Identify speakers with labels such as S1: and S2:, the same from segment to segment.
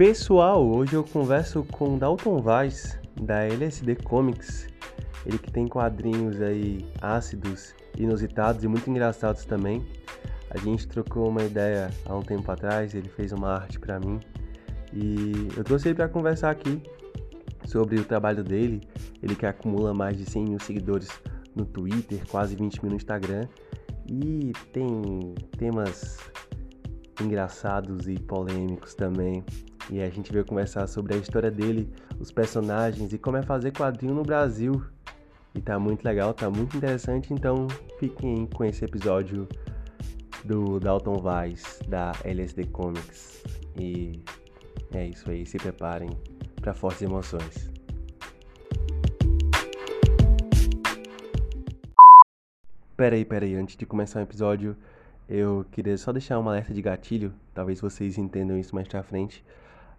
S1: Pessoal, hoje eu converso com Dalton Vaz, da LSD Comics. Ele que tem quadrinhos aí ácidos, inusitados e muito engraçados também. A gente trocou uma ideia há um tempo atrás, ele fez uma arte para mim e eu trouxe ele para conversar aqui sobre o trabalho dele. Ele que acumula mais de 100 mil seguidores no Twitter, quase 20 mil no Instagram e tem temas engraçados e polêmicos também. E a gente veio conversar sobre a história dele, os personagens e como é fazer quadrinho no Brasil. E tá muito legal, tá muito interessante, então fiquem com esse episódio do Dalton Vaz, da LSD Comics. E é isso aí, se preparem para fortes emoções. Peraí, peraí, antes de começar o episódio, eu queria só deixar uma alerta de gatilho, talvez vocês entendam isso mais pra frente.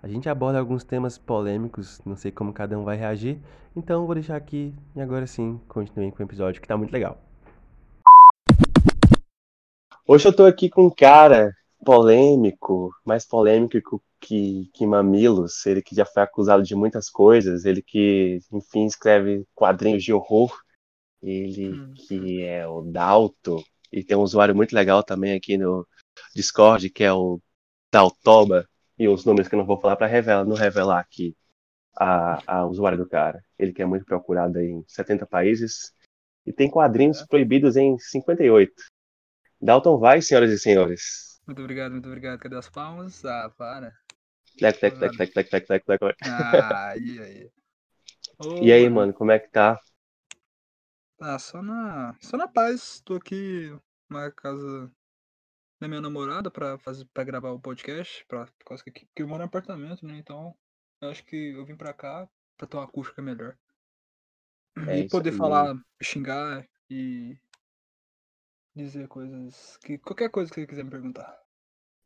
S1: A gente aborda alguns temas polêmicos, não sei como cada um vai reagir, então vou deixar aqui e agora sim, continuem com o episódio que tá muito legal. Hoje eu tô aqui com um cara polêmico, mais polêmico que, que Mamilos, ele que já foi acusado de muitas coisas, ele que, enfim, escreve quadrinhos de horror, ele hum. que é o Dalto, e tem um usuário muito legal também aqui no Discord, que é o Daltoba, e os números que eu não vou falar para revelar, não revelar aqui a, a usuário do cara. Ele que é muito procurado em 70 países e tem quadrinhos é. proibidos em 58. Dalton vai, senhoras e senhores.
S2: Muito obrigado, muito obrigado. Cadê as palmas? Ah, para.
S1: Clec, clec, clec, clec, clec, clec, clec, clec.
S2: Ah, e aí?
S1: Oh, e aí, mano, como é que tá?
S2: Ah, só na, só na paz. Tô aqui na casa da minha namorada pra, fazer, pra gravar o podcast, pra, por causa que, que eu moro em apartamento, né? Então eu acho que eu vim pra cá pra ter uma acústica melhor. É e poder falar, xingar e dizer coisas. que Qualquer coisa que você quiser me perguntar.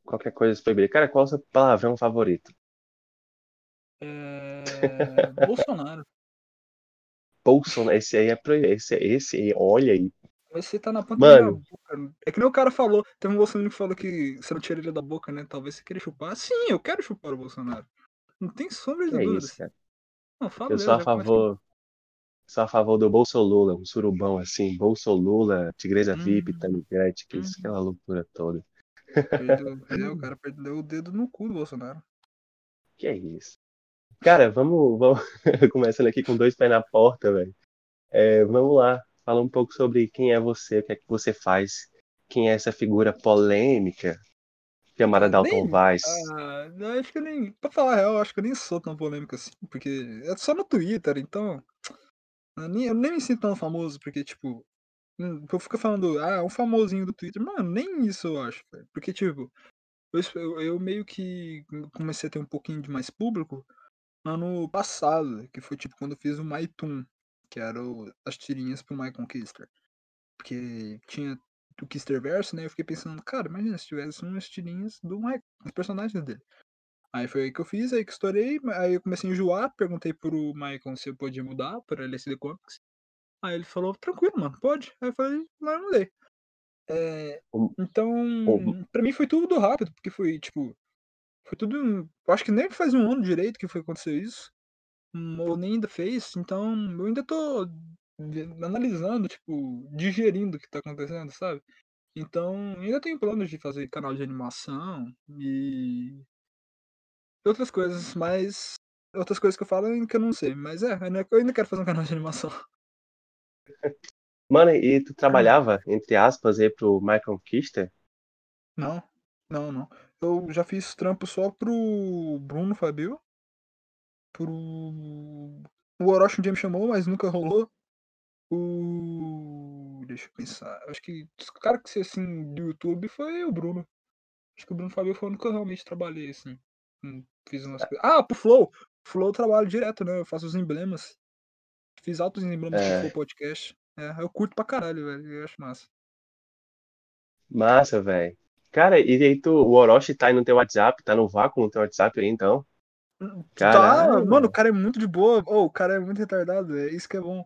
S1: Qualquer coisa proibida. Cara, qual é o seu palavrão favorito?
S2: É... Bolsonaro.
S1: Bolsonaro, esse aí é esse, esse aí, olha aí,
S2: você tá na ponta Mano. da boca. É que nem o cara falou. Teve um Bolsonaro que falou que você não tira ele da boca, né? Talvez você queira chupar. Sim, eu quero chupar o Bolsonaro. Não tem sombra de dúvida. Isso, cara.
S1: Não, fala eu sou a favor. Sou a favor do Bolsolula, um surubão assim, Bolsolula, Tigresa hum. VIP, Tamigrete, que hum. isso, aquela loucura toda.
S2: Perdeu, é, o cara perdeu o dedo no cu do Bolsonaro.
S1: Que é isso. Cara, vamos, vamos começando aqui com dois pés na porta, velho. É, vamos lá. Fala um pouco sobre quem é você, o que é que você faz, quem é essa figura polêmica chamada Dalton Vaz.
S2: Ah, acho que eu nem. Pra falar a real, acho que eu nem sou tão polêmico assim, porque é só no Twitter, então. Eu nem, eu nem me sinto tão famoso, porque, tipo. Hum, eu fico falando, ah, um famosinho do Twitter. Mano, nem isso eu acho, velho. Porque, tipo, eu, eu meio que comecei a ter um pouquinho de mais público ano passado, que foi tipo quando eu fiz o MyToon, que eram as tirinhas pro Michael Kister. Porque tinha o Kisterverse, né? Eu fiquei pensando, cara, imagina se tivesse umas tirinhas do Michael, os personagens dele. Aí foi aí que eu fiz, aí que estourei, aí eu comecei a enjoar, perguntei pro Michael se eu podia mudar para LSD Comics. Aí ele falou, tranquilo, mano, pode. Aí eu falei, mas eu mudei. É, então, pra mim foi tudo rápido, porque foi, tipo, foi tudo. Eu acho que nem faz um ano direito que foi acontecer isso ou nem ainda fez, então eu ainda tô analisando, tipo, digerindo o que tá acontecendo, sabe? Então, ainda tenho planos de fazer canal de animação e outras coisas, mas outras coisas que eu falo que eu não sei, mas é, eu ainda quero fazer um canal de animação.
S1: Mano, e tu trabalhava, entre aspas, aí pro Michael Kister?
S2: Não, não, não. Eu já fiz trampo só pro Bruno Fabio pro. O Orochi um dia me chamou, mas nunca rolou. O. Deixa eu pensar. Acho que o cara que assim do YouTube foi o Bruno. Acho que o Bruno Fabio foi o único que eu realmente trabalhei, assim. Fiz umas coisas. Ah, pro Flow! Flow eu trabalho direto, né? Eu faço os emblemas. Fiz altos emblemas é. pro Flow Podcast. É, eu curto pra caralho, velho. Eu acho massa.
S1: Massa, velho. Cara, e aí tu, o Orochi tá aí no teu WhatsApp, tá no vácuo no teu WhatsApp aí, então?
S2: Caralho. Tá, mano, o cara é muito de boa. Oh, o cara é muito retardado, é isso que é bom.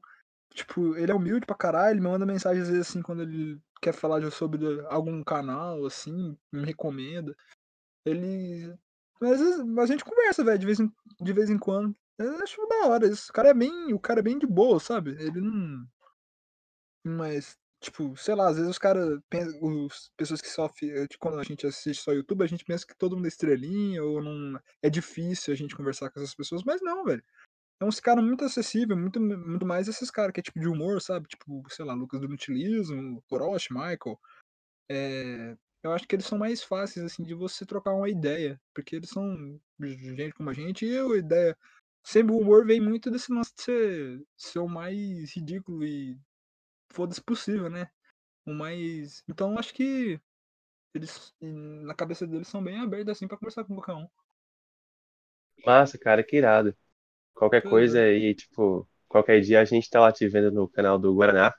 S2: Tipo, ele é humilde pra caralho, ele me manda mensagem às vezes assim quando ele quer falar sobre algum canal, assim, me recomenda. Ele. Mas a gente conversa, velho, de vez, em, de vez em quando. Eu acho da hora isso. O cara é bem. O cara é bem de boa, sabe? Ele não. Mas, tipo, sei lá, às vezes os caras Os pessoas que só. Quando a gente assiste só YouTube, a gente pensa que todo mundo é estrelinha, ou não. É difícil a gente conversar com essas pessoas, mas não, velho. É uns caras muito acessível, muito, muito mais esses caras que é tipo de humor, sabe? Tipo, sei lá, Lucas do Mutilismo, Orochi, Michael. É, eu acho que eles são mais fáceis, assim, de você trocar uma ideia. Porque eles são gente como a gente, e a ideia. Sempre o humor vem muito desse lance de ser, ser o mais ridículo e foda-se possível, né? O mais. Então acho que eles, na cabeça deles, são bem abertos assim pra conversar com qualquer um.
S1: Massa, cara, que irado. Qualquer coisa aí, tipo, qualquer dia a gente tá lá te vendo no canal do Guaraná.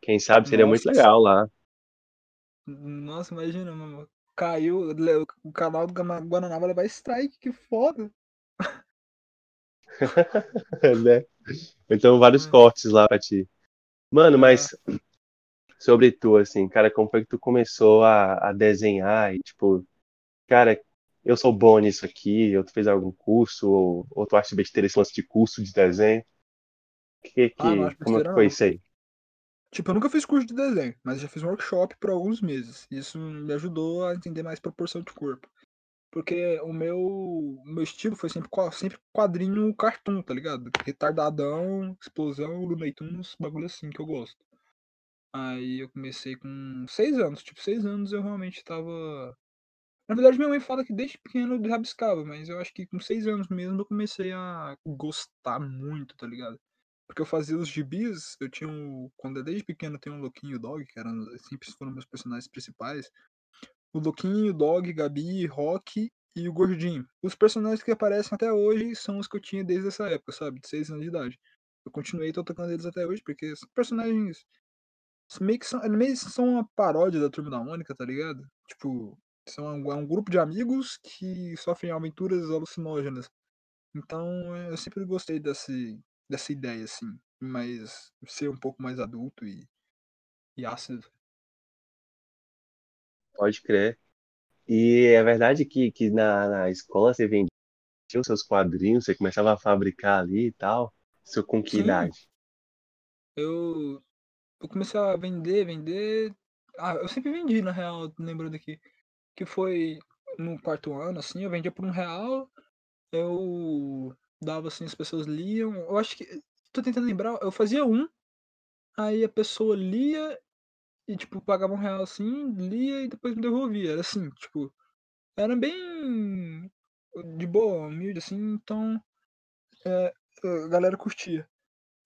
S1: Quem sabe seria Nossa, muito legal lá.
S2: Nossa, imagina, mano. Caiu, o canal do Guaraná vai levar strike, que foda.
S1: né? Então, vários é. cortes lá pra ti. Mano, mas sobre tu, assim, cara, como foi que tu começou a, a desenhar e, tipo, cara, eu sou bom nisso aqui, eu fez algum curso, ou, ou tu acha besteira esse lance de curso de desenho? Que, que, ah, como é que foi isso aí?
S2: Tipo, eu nunca fiz curso de desenho, mas já fiz um workshop por alguns meses. Isso me ajudou a entender mais proporção de corpo. Porque o meu, meu estilo foi sempre, sempre quadrinho cartoon, tá ligado? Retardadão, explosão, Looney bagulho assim que eu gosto. Aí eu comecei com seis anos. Tipo, seis anos eu realmente tava. Na verdade, minha mãe fala que desde pequeno eu rabiscava, mas eu acho que com seis anos mesmo eu comecei a gostar muito, tá ligado? Porque eu fazia os gibis, eu tinha um. Quando desde pequeno eu tenho um Louquinho Dog, que eram, sempre foram meus personagens principais. O Louquinho, o Dog, Gabi, Rock e o Gordinho. Os personagens que aparecem até hoje são os que eu tinha desde essa época, sabe? De 6 anos de idade. Eu continuei tocando eles até hoje, porque são personagens. Meio que são, meio que são uma paródia da Turma da Mônica, tá ligado? Tipo, são um, é um grupo de amigos que sofrem aventuras alucinógenas. Então eu sempre gostei desse, dessa ideia, assim, mas ser um pouco mais adulto e, e ácido.
S1: Pode crer. E é verdade que, que na, na escola você vendia os seus quadrinhos, você começava a fabricar ali e tal? Isso com que Sim. idade?
S2: Eu, eu comecei a vender, vender. Ah, eu sempre vendi, na real, lembrando aqui. Que foi no quarto ano, assim, eu vendia por um real. Eu dava assim, as pessoas liam. Eu acho que. Tô tentando lembrar, eu fazia um, aí a pessoa lia e, tipo, pagava um real assim, lia e depois me devolvia. Era assim, tipo. Era bem de boa, humilde, assim, então. É, a galera curtia.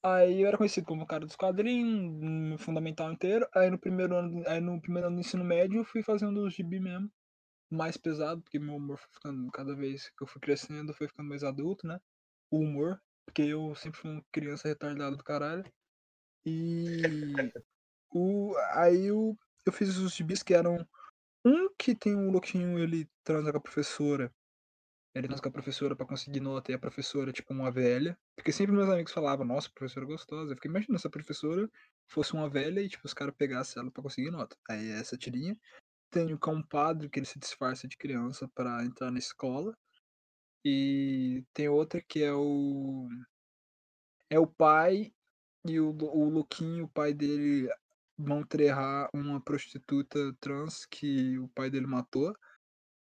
S2: Aí eu era conhecido como o cara dos quadrinhos, no fundamental inteiro. Aí no primeiro ano, aí no primeiro ano do ensino médio eu fui fazendo os gibi mesmo. Mais pesado, porque meu humor foi ficando, cada vez que eu fui crescendo, foi ficando mais adulto, né? o humor, porque eu sempre fui uma criança retardada do caralho. E o, aí eu, eu fiz os gibis que eram um que tem um louquinho, ele transa com a professora. Ele transa com a professora pra conseguir nota e a professora, tipo, uma velha. Porque sempre meus amigos falavam, nossa, professora gostosa. Eu fiquei imaginando se a professora fosse uma velha e, tipo, os caras pegassem ela pra conseguir nota. Aí é essa tirinha. Tem o cão padre, que ele se disfarça de criança para entrar na escola. E tem outra que é o. É o pai e o, o Luquinho, o pai dele, vão trerrar uma prostituta trans que o pai dele matou.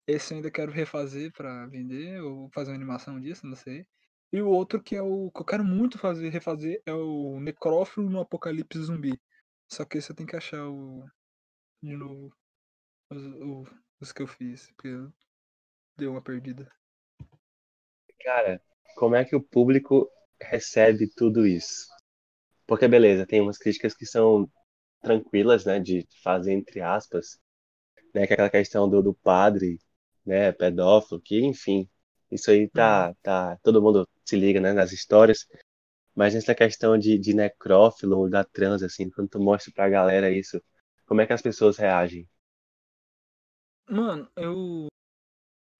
S2: Esse eu ainda quero refazer para vender, ou fazer uma animação disso, não sei. E o outro que é o que eu quero muito fazer, refazer é o Necrófilo no Apocalipse Zumbi. Só que esse eu tenho que achar o. De novo. Os, os, os que eu fiz, porque deu uma perdida.
S1: Cara, como é que o público recebe tudo isso? Porque, beleza, tem umas críticas que são tranquilas, né, de fazer entre aspas, né, que é aquela questão do, do padre, né, pedófilo, que, enfim, isso aí tá, uhum. tá, todo mundo se liga, né, nas histórias, mas nessa questão de, de necrófilo, da trans, assim, quando tu mostra pra galera isso, como é que as pessoas reagem?
S2: Mano, eu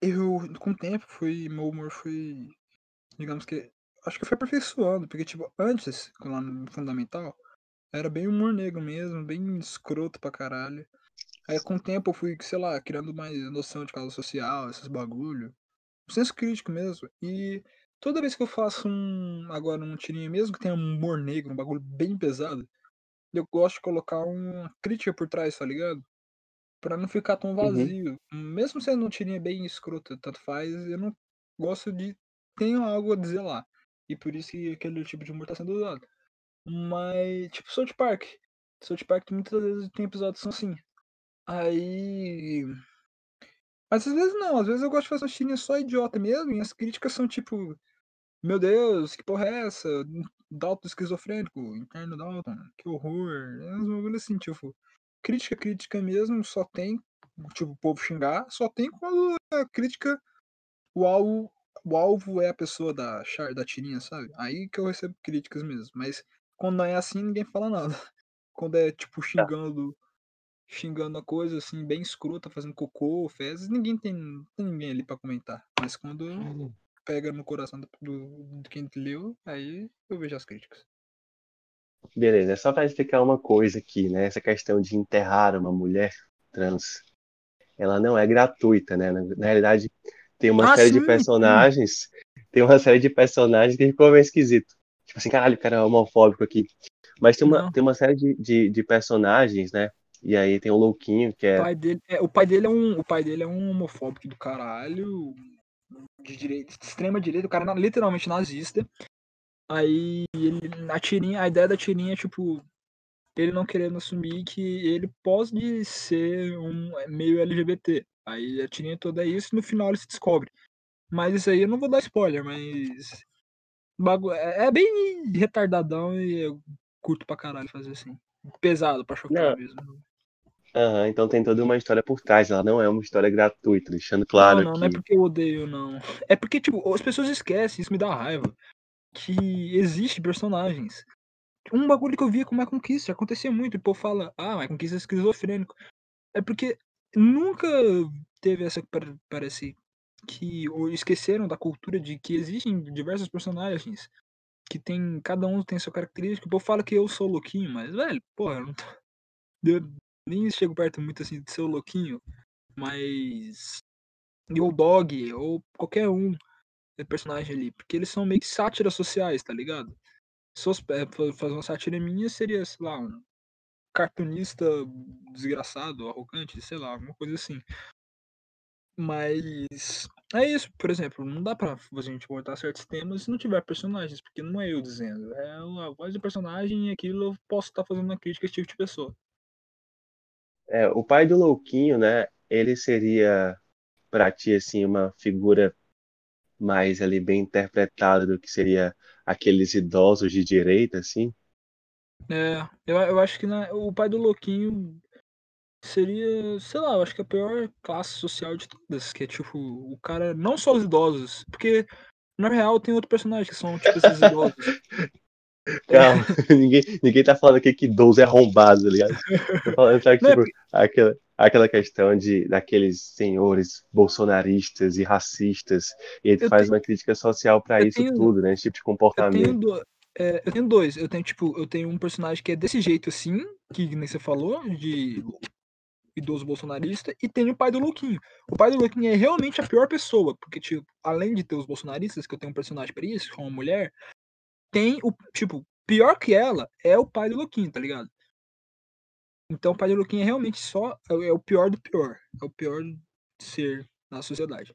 S2: eu, com o tempo, fui, meu humor foi, digamos que, acho que foi aperfeiçoando, porque, tipo, antes, lá no Fundamental, era bem humor negro mesmo, bem escroto pra caralho. Aí, com o tempo, eu fui, sei lá, criando mais noção de causa social, esses bagulho. senso crítico mesmo. E toda vez que eu faço um agora um tirinho mesmo que tenha um humor negro, um bagulho bem pesado, eu gosto de colocar uma crítica por trás, tá ligado? Pra não ficar tão
S1: Uhum.
S2: vazio. Mesmo sendo um tirinha bem escroto, tanto faz, eu não gosto de ter algo a dizer lá. E por isso que aquele tipo de humor tá sendo usado. Mas, tipo, South Park. South Park muitas vezes tem episódios que são assim. Aí. Mas às vezes não, às vezes eu gosto de fazer uma tirinha só idiota mesmo, e as críticas são tipo. Meu Deus, que porra é essa? Dalton esquizofrênico, interno Dalton, que horror. É uns bagulho assim, tipo. Crítica, crítica mesmo, só tem, tipo, o povo xingar, só tem quando a crítica, o alvo, o alvo é a pessoa da, da tirinha, sabe? Aí que eu recebo críticas mesmo. Mas quando não é assim, ninguém fala nada. Quando é, tipo, xingando, xingando a coisa, assim, bem escrota, fazendo cocô, fezes, ninguém tem, tem ninguém ali pra comentar. Mas quando pega no coração do, do, de quem leu, aí eu vejo as críticas.
S1: Beleza, é só para explicar uma coisa aqui, né? Essa questão de enterrar uma mulher trans, ela não é gratuita, né? Na, na realidade, tem uma
S2: Ah,
S1: série
S2: sim,
S1: de
S2: sim.
S1: personagens, tem uma série de personagens que ficou meio esquisito. Tipo assim, caralho, o cara é homofóbico aqui. Mas tem uma,
S2: Não.
S1: tem uma série de, de, de personagens, né? E aí tem o Louquinho, que
S2: O
S1: é.
S2: pai dele é, o pai dele é um, o pai dele é um homofóbico do caralho, de direita, de extrema direita, o cara é literalmente nazista. Aí ele, a tirinha, a ideia da tirinha é tipo ele não querendo assumir que ele pode ser um meio LGBT. Aí a tirinha toda é isso, e no final ele se descobre. Mas isso aí eu não vou dar spoiler, mas bagu- é é bem retardadão e eu curto pra caralho fazer assim. Pesado pra chocar
S1: Não,
S2: mesmo.
S1: aham, então tem toda uma história por trás, ela não é uma história gratuita, deixando
S2: Não,
S1: claro
S2: não, não é
S1: que.
S2: porque eu odeio, não. É porque, tipo, as pessoas esquecem, isso me dá raiva. Que existe personagens. Um bagulho que eu via com o Michael Kister, acontecia muito, e o povo fala, ah, Michael Kister é esquizofrênico. É porque nunca teve essa, par- parece, que esqueceram da cultura de que existem diversos personagens que tem, cada um tem sua característica. O povo fala que eu sou louquinho, mas, velho, porra, eu não tô, eu nem chego perto muito assim de ser o louquinho, mas e o Dog, ou qualquer um é personagem ali, porque eles são meio que sátiras sociais, tá ligado? Se fosse é, fa- fazer uma sátira minha, seria, sei lá, um cartunista desgraçado, arrogante, sei lá, alguma coisa assim. Mas é isso, por exemplo, não dá pra a gente abordar certos temas se não tiver personagens, porque não é eu dizendo, é a voz do personagem e aquilo eu posso estar fazendo uma crítica a esse tipo de pessoa.
S1: É, o pai do Louquinho, né? Ele seria pra ti, assim, uma figura mais ali bem interpretada do que seria aqueles idosos de direita, assim.
S2: É, eu, eu acho que né, o pai do Louquinho seria, sei lá, eu acho que a pior classe social de todas, que é tipo, o cara, não só os idosos, porque na real tem outro personagem que são tipo esses idosos.
S1: Calma, ninguém, ninguém tá falando aqui que idoso é arrombado, tá ligado? Tô falando
S2: é
S1: tipo, aquela, aquela questão de daqueles senhores bolsonaristas e racistas, e ele
S2: Eu
S1: faz
S2: tenho-
S1: uma crítica social pra
S2: eu
S1: isso
S2: tenho-
S1: tudo, né? Esse tipo de comportamento.
S2: é, eu tenho dois. Eu tenho, tipo, eu tenho um personagem que é desse jeito assim, que nem você falou, de idoso bolsonarista, e tem o pai do Louquinho. O pai do Louquinho é realmente a pior pessoa, porque, tipo, além de ter os bolsonaristas, que eu tenho um personagem pra isso, que é uma mulher, tem o, tipo, pior que ela é o pai do Louquinho, tá ligado? Então o pai do Louquinho é realmente só, é o- é o pior do pior. É o pior ser na sociedade.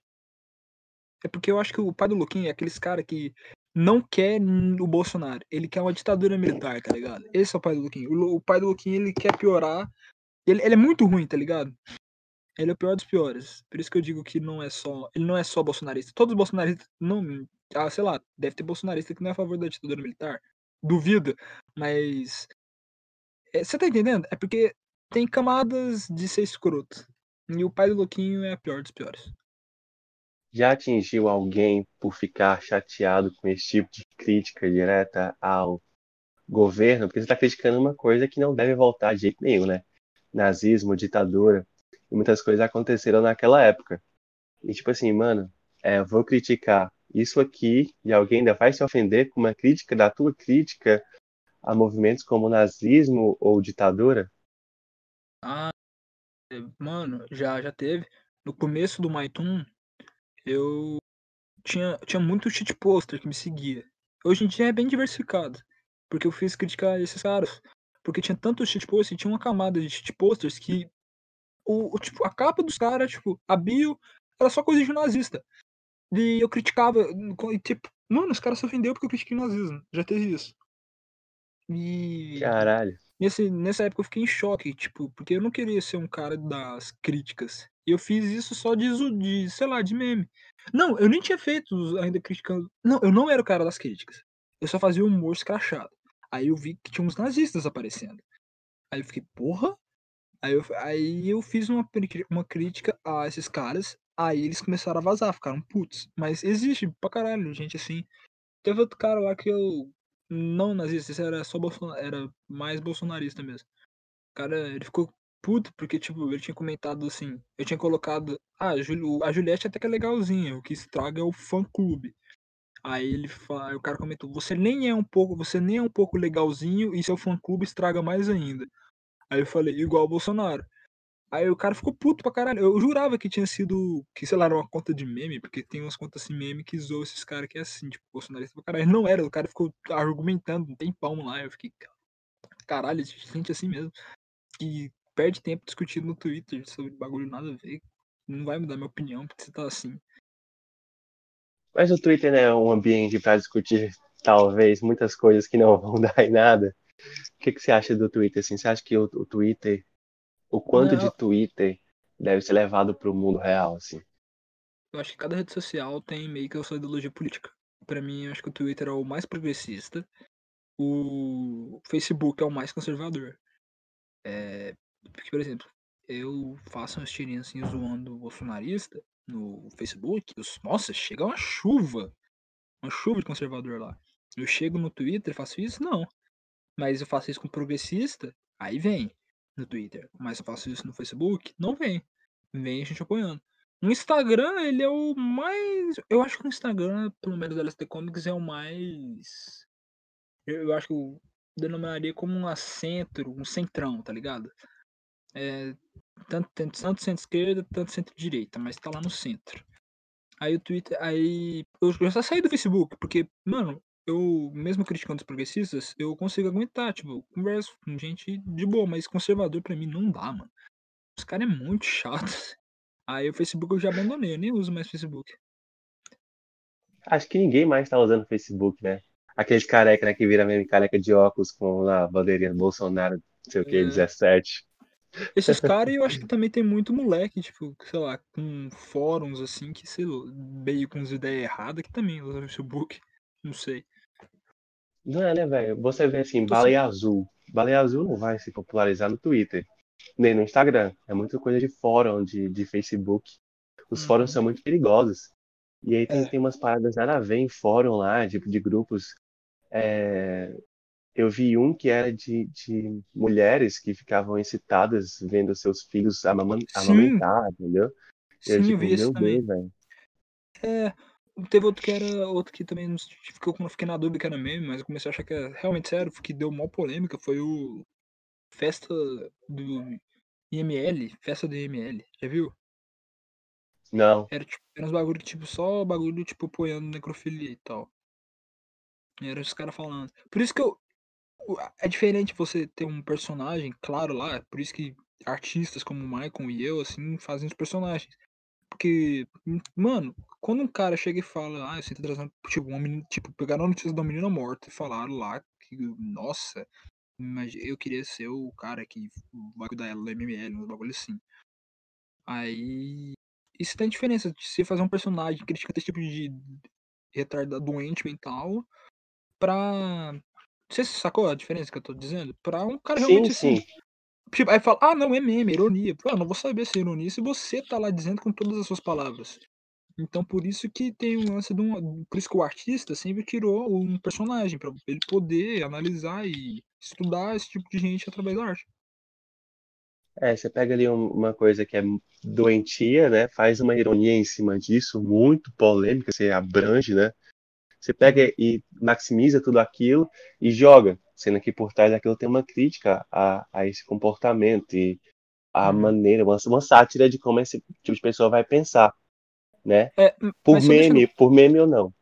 S2: É porque eu acho que o pai do Luquinha é aqueles cara que não quer o Bolsonaro. Ele quer uma ditadura militar, tá ligado? Esse é o pai do Luquinha. O, pai do Luquinha, ele quer piorar. Ele, ele é muito ruim, tá ligado? Ele é o pior dos piores. Por isso que eu digo que não é só. Ele não é só bolsonarista. Todos os bolsonaristas. Não. Ah, sei lá, deve ter bolsonarista que não é a favor da ditadura militar. Duvido. Mas. é, Você tá entendendo? É porque tem camadas de ser escroto. E o pai do Luquinho é a pior dos piores.
S1: Já atingiu alguém por ficar chateado com esse tipo de crítica direta ao governo? Porque você está criticando uma coisa que não deve voltar de jeito nenhum, né? Nazismo, ditadura, e muitas coisas aconteceram naquela época. E tipo assim, mano, é, vou criticar isso aqui e alguém ainda vai se ofender com uma crítica da tua crítica a movimentos como nazismo ou ditadura?
S2: Ah, é, mano, já já teve. No começo do Maitum, eu tinha, tinha muito cheat poster que me seguia. Hoje em dia é bem diversificado. Porque eu fiz criticar esses caras. Porque tinha tanto cheat poster, tinha uma camada de cheat posters que o, o, tipo, a capa dos caras, tipo, a bio era só coisa de nazista. E eu criticava, e, tipo, mano, os caras se ofendeu porque eu critiquei nazismo. Já teve isso. E.
S1: Caralho.
S2: Nesse, nessa época eu fiquei em choque, tipo, porque eu não queria ser um cara das críticas. E eu fiz isso só de, de, sei lá, de meme. Não, eu nem tinha feito ainda criticando. Não, eu não era o cara das críticas. Eu só fazia humor escrachado. Aí eu vi que tinha uns nazistas aparecendo. Aí eu fiquei, porra? Aí eu, aí eu fiz uma, uma crítica a esses caras. Aí eles começaram a vazar, ficaram putos. Mas existe pra caralho, gente assim. Teve outro cara lá que eu. Não nazista, esse era só Bolsonaro, era mais bolsonarista mesmo. O cara, ele ficou puto porque, tipo, ele tinha comentado assim. Eu tinha colocado. Ah, a Juliette até que é legalzinha. O que estraga é o fã clube. Aí ele fala, o cara comentou, você nem é um pouco, você nem é um pouco legalzinho e seu fã clube estraga mais ainda. Aí eu falei, igual o Bolsonaro. Aí o cara ficou puto pra caralho. Eu jurava que tinha sido, que sei lá, era uma conta de meme, porque tem umas contas assim meme que zoam esses caras que é assim, tipo, bolsonarista pra caralho. Não era, o cara ficou argumentando um tempão lá. Eu fiquei, caralho, gente assim mesmo. Que perde tempo discutindo no Twitter sobre bagulho nada a ver. Não vai mudar minha opinião porque você tá assim.
S1: Mas o Twitter né, é um ambiente para discutir, talvez, muitas coisas que não vão dar em nada. O que, que você acha do Twitter? Assim, você acha que o, o Twitter, o quanto não. de Twitter deve ser levado para o mundo real? Assim?
S2: Eu acho que cada rede social tem meio que a sua ideologia política. Para mim, eu acho que o Twitter é o mais progressista, o Facebook é o mais conservador. É... Porque, por exemplo, eu faço umas tirinhas assim zoando o bolsonarista, no Facebook, os, nossa, chega uma chuva. Uma chuva de conservador lá. Eu chego no Twitter e faço isso? Não. Mas eu faço isso com progressista, aí vem no Twitter. Mas eu faço isso no Facebook? Não vem. Vem a gente apoiando. No Instagram, ele é o mais. Eu acho que o Instagram, pelo menos da LST Comics, é o mais. Eu acho que eu denominaria como um centro, um centrão, tá ligado? É, tanto, tanto centro-esquerda, tanto centro-direita, mas tá lá no centro. Aí o Twitter. Aí. Eu, só saí do Facebook, porque, mano, eu, mesmo criticando os progressistas, eu consigo aguentar, tipo, converso com gente de boa, mas conservador pra mim não dá, mano. Os caras é muito chato. Aí o Facebook eu já abandonei, eu nem uso mais Facebook.
S1: Acho que ninguém mais tá usando Facebook, né? Aqueles careca, né, que vira mesmo careca de óculos com a bandeirinha Bolsonaro, não sei o que, é. 17.
S2: Esses caras, eu acho que também tem muito moleque, tipo, sei lá, com fóruns assim, que sei lá, meio com as ideias erradas, que também usa o Facebook. Não sei.
S1: Não é, né, velho? Você vê assim, baleia azul. Baleia azul não vai se popularizar no Twitter, nem no Instagram. É muita coisa de fórum, de, de Facebook. Os uhum. fóruns são muito perigosos. E aí tem, é. tem umas paradas nada a ver em fórum lá, tipo, de grupos é, eu vi um que era de, de mulheres que ficavam excitadas vendo seus filhos amamentar, entendeu?
S2: Sim, eu, eu vi isso também. Deus, é, teve outro que era outro que também ficou, fiquei na dúvida que era meme, mas eu comecei a achar que é realmente sério, que deu mó polêmica, foi o Festa do IML, Festa do IML, já viu?
S1: Não.
S2: Era, tipo, era uns bagulho tipo, só bagulho tipo apoiando necrofilia e tal. E era os caras falando. Por isso que eu, é diferente você ter um personagem, claro, lá, por isso que artistas como o Michael e eu, assim, fazem os personagens. Porque, mano, quando um cara chega e fala, ah, eu sinto trazendo, tipo, uma tipo, pegaram a notícia da menina morta e falaram lá que, nossa, mas eu queria ser o cara que vai cuidar dela do MML, um bagulho assim. Aí, isso tem diferença de você fazer um personagem que critica esse tipo de retardado doente mental pra você sacou a diferença que eu tô dizendo? Pra um cara realmente sim, assim. Sim. Tipo, aí fala, ah, não, é meme, é ironia. Pô, eu não vou saber se é ironia se você tá lá dizendo com todas as suas palavras. Então, por isso que tem um lance de um. Por isso que o artista sempre tirou um personagem, para ele poder analisar e estudar esse tipo de gente através da arte.
S1: É, você pega ali uma coisa que é doentia, né? Faz uma ironia em cima disso, muito polêmica, você abrange, né? Você pega e maximiza tudo aquilo e joga, sendo que por trás daquilo tem uma crítica a, a esse comportamento e a uhum. maneira, uma, uma sátira de como esse tipo de pessoa vai pensar. né?
S2: É,
S1: Por meme, por meme ou não.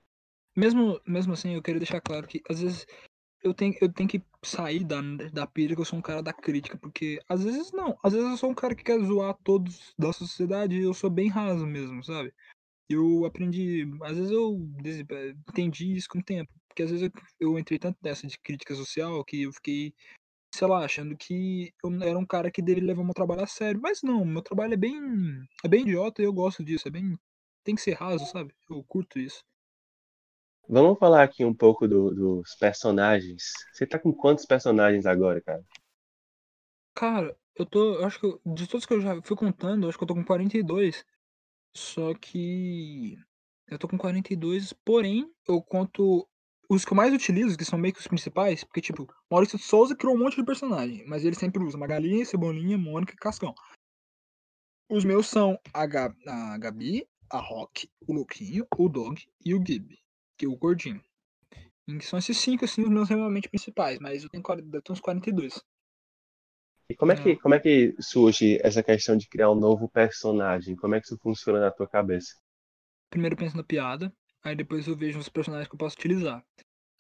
S2: mesmo, mesmo assim, eu queria deixar claro que às vezes eu tenho, eu tenho que sair da, da pira que eu sou um cara da crítica, porque às vezes não, às vezes eu sou um cara que quer zoar todos da sociedade e eu sou bem raso mesmo, sabe? Eu aprendi, às vezes eu eh, entendi isso com o tempo, porque às vezes eu, eu entrei tanto nessa de crítica social que eu fiquei, sei lá, achando que eu era um cara que deveria levar meu trabalho a sério, mas não, meu trabalho é bem, é bem idiota e eu gosto disso, é bem, tem que ser raso, sabe? Eu curto isso.
S1: Vamos falar aqui um pouco do- dos personagens. Você tá com quantos personagens agora, cara?
S2: Cara, eu tô. Eu acho que eu- de todos que eu já fui contando, eu acho que eu tô com 42. Só que. Eu tô com 42, porém, eu conto os que eu mais utilizo, que são meio que os principais, porque, tipo, Maurício de Souza criou um monte de personagem, mas ele sempre usa Magalinha, Cebolinha, Mônica e Cascão. Os meus são a, Ga- a Gabi, a Rock, o Louquinho, o Dog e o Gib, que é o gordinho. E são esses cinco, assim, os meus realmente principais, mas eu tenho, 40 eu tenho uns 42.
S1: E como é, que,
S2: É.
S1: como é que surge essa questão de criar um novo personagem? Como é que isso funciona na tua cabeça?
S2: primeiro penso na piada, aí depois eu vejo os personagens que eu posso utilizar.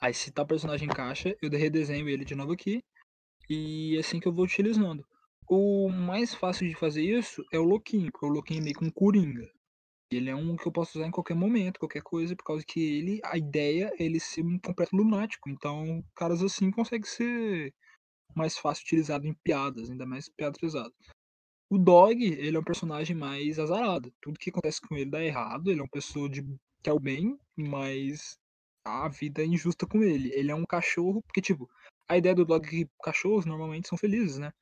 S2: Aí se tal personagem encaixa, eu redesenho ele de novo aqui. E é assim que eu vou utilizando. O mais fácil de fazer isso é o Louquinho, porque o Louquinho é meio que um coringa. Ele é um que eu posso usar em qualquer momento, qualquer coisa, por causa que ele, a ideia é ele ser um completo lunático. Então, caras assim conseguem ser mais fácil utilizado em piadas, ainda mais pesadas. O Dog, ele é um personagem mais azarado. Tudo que acontece com ele dá errado. Ele é uma pessoa de que é o bem, mas a vida é injusta com ele. Ele é um cachorro, porque, tipo, a ideia do Dog é que cachorros normalmente são felizes, né?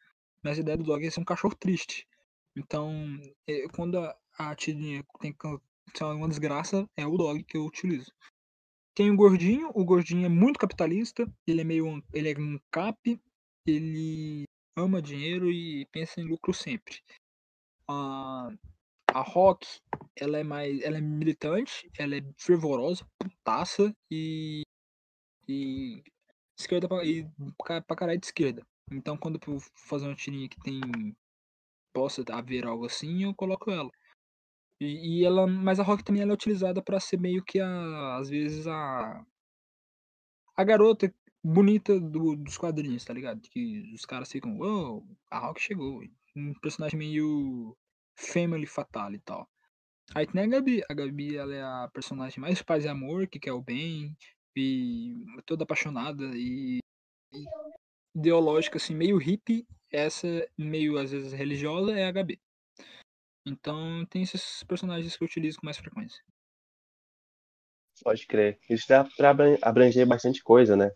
S2: Mas a ideia do Dog é ser um cachorro triste. Então, é, quando a, a tirinha tem que uma desgraça, é o Dog que eu utilizo. Tem o Gordinho. O Gordinho é muito capitalista. Ele é meio. Ele é um cap. Ele ama dinheiro e pensa em lucro sempre. A, a Rock, ela é mais. Ela é militante, ela é fervorosa, putaça e. e esquerda pra, e pra caralho de esquerda. Então quando eu fazer uma tirinha que tem. possa haver algo assim, eu coloco ela. E, e ela. Mas a Rock também ela é utilizada pra ser meio que a. às vezes a. a garota bonita do- dos quadrinhos, tá ligado? Que os caras ficam, uou, a Rock chegou. Um personagem meio family fatal e tal. Aí tem a Gabi. A Gabi, ela é a personagem mais paz e amor, que quer o bem, e toda apaixonada e, e ideológica, assim, meio hippie. Essa, meio, às vezes, religiosa, é a Gabi. Então, tem esses personagens que eu utilizo com mais frequência.
S1: Pode crer. Isso dá pra abran- abranger bastante coisa, né?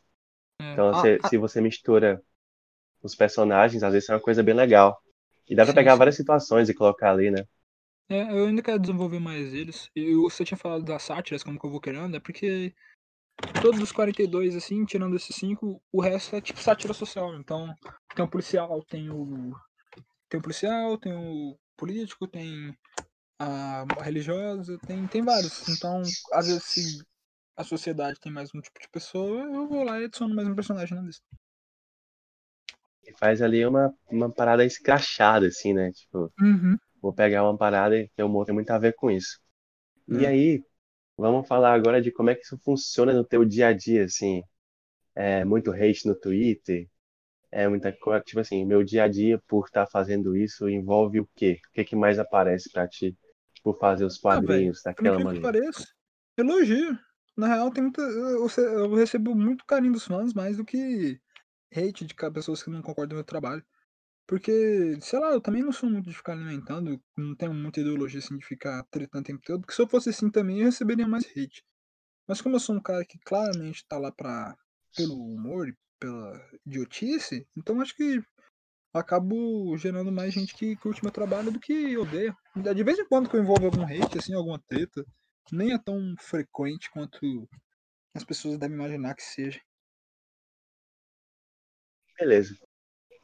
S2: É,
S1: Então, se,
S2: a-
S1: se você mistura os personagens, às vezes é uma coisa bem legal. E dá pra
S2: Sim,
S1: pegar
S2: sim.
S1: várias situações e colocar ali, né?
S2: É, eu ainda quero desenvolver mais eles. E você tinha falado das sátiras, como que eu vou criando, é porque todos os 42, assim, tirando esses 5, o resto é tipo sátira social. Então, tem o policial, tem o. Tem o policial, tem o político, tem a religiosa, tem, tem vários. Então, às vezes, se a sociedade tem mais um tipo de pessoa, eu vou lá e adiciono mais um personagem na lista.
S1: E faz ali uma, uma parada escrachada, assim, né? Tipo,
S2: Uhum.
S1: vou pegar uma parada e o humor tem muito a ver com isso. E
S2: É.
S1: aí, vamos falar agora de como é que isso funciona no teu dia a dia, assim. É muito hate no Twitter, é muita coisa, tipo assim, meu dia a dia por estar fazendo isso envolve o quê? O que que mais aparece pra ti por fazer os
S2: Ah,
S1: quadrinhos
S2: por
S1: daquela
S2: incrível que
S1: maneira?
S2: pareça, elogio. Na real, tem muita. Eu, eu recebo muito carinho dos fãs, mais do que hate de pessoas que não concordam com o meu trabalho. Porque, sei lá, eu também não sou muito de ficar alimentando, não tenho muita ideologia assim de ficar tretando o tempo todo, porque se eu fosse assim também eu receberia mais hate. Mas como eu sou um cara que claramente tá lá pra, pelo humor e pela idiotice, então acho que acabo gerando mais gente que curte meu trabalho do que odeia. De vez em quando que eu envolvo algum hate, assim, alguma treta, nem é tão frequente quanto as pessoas devem imaginar que seja.
S1: Beleza.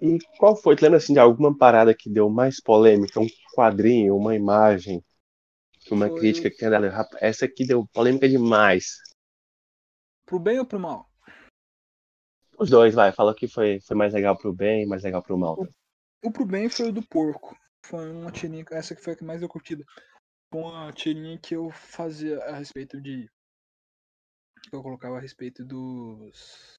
S1: E qual foi, lembra assim de alguma parada que deu mais polêmica, um quadrinho, uma imagem, uma
S2: Foi
S1: crítica que tenha dado, "Rapaz, essa aqui deu polêmica demais.
S2: pro bem ou pro mal?
S1: Os dois, vai, fala que foi, foi mais legal pro bem, mais legal pro mal.
S2: O pro bem foi o do porco. Foi uma tirinha, essa que foi a que mais deu curtida. Uma tirinha que eu fazia a respeito de. Que eu colocava a respeito dos.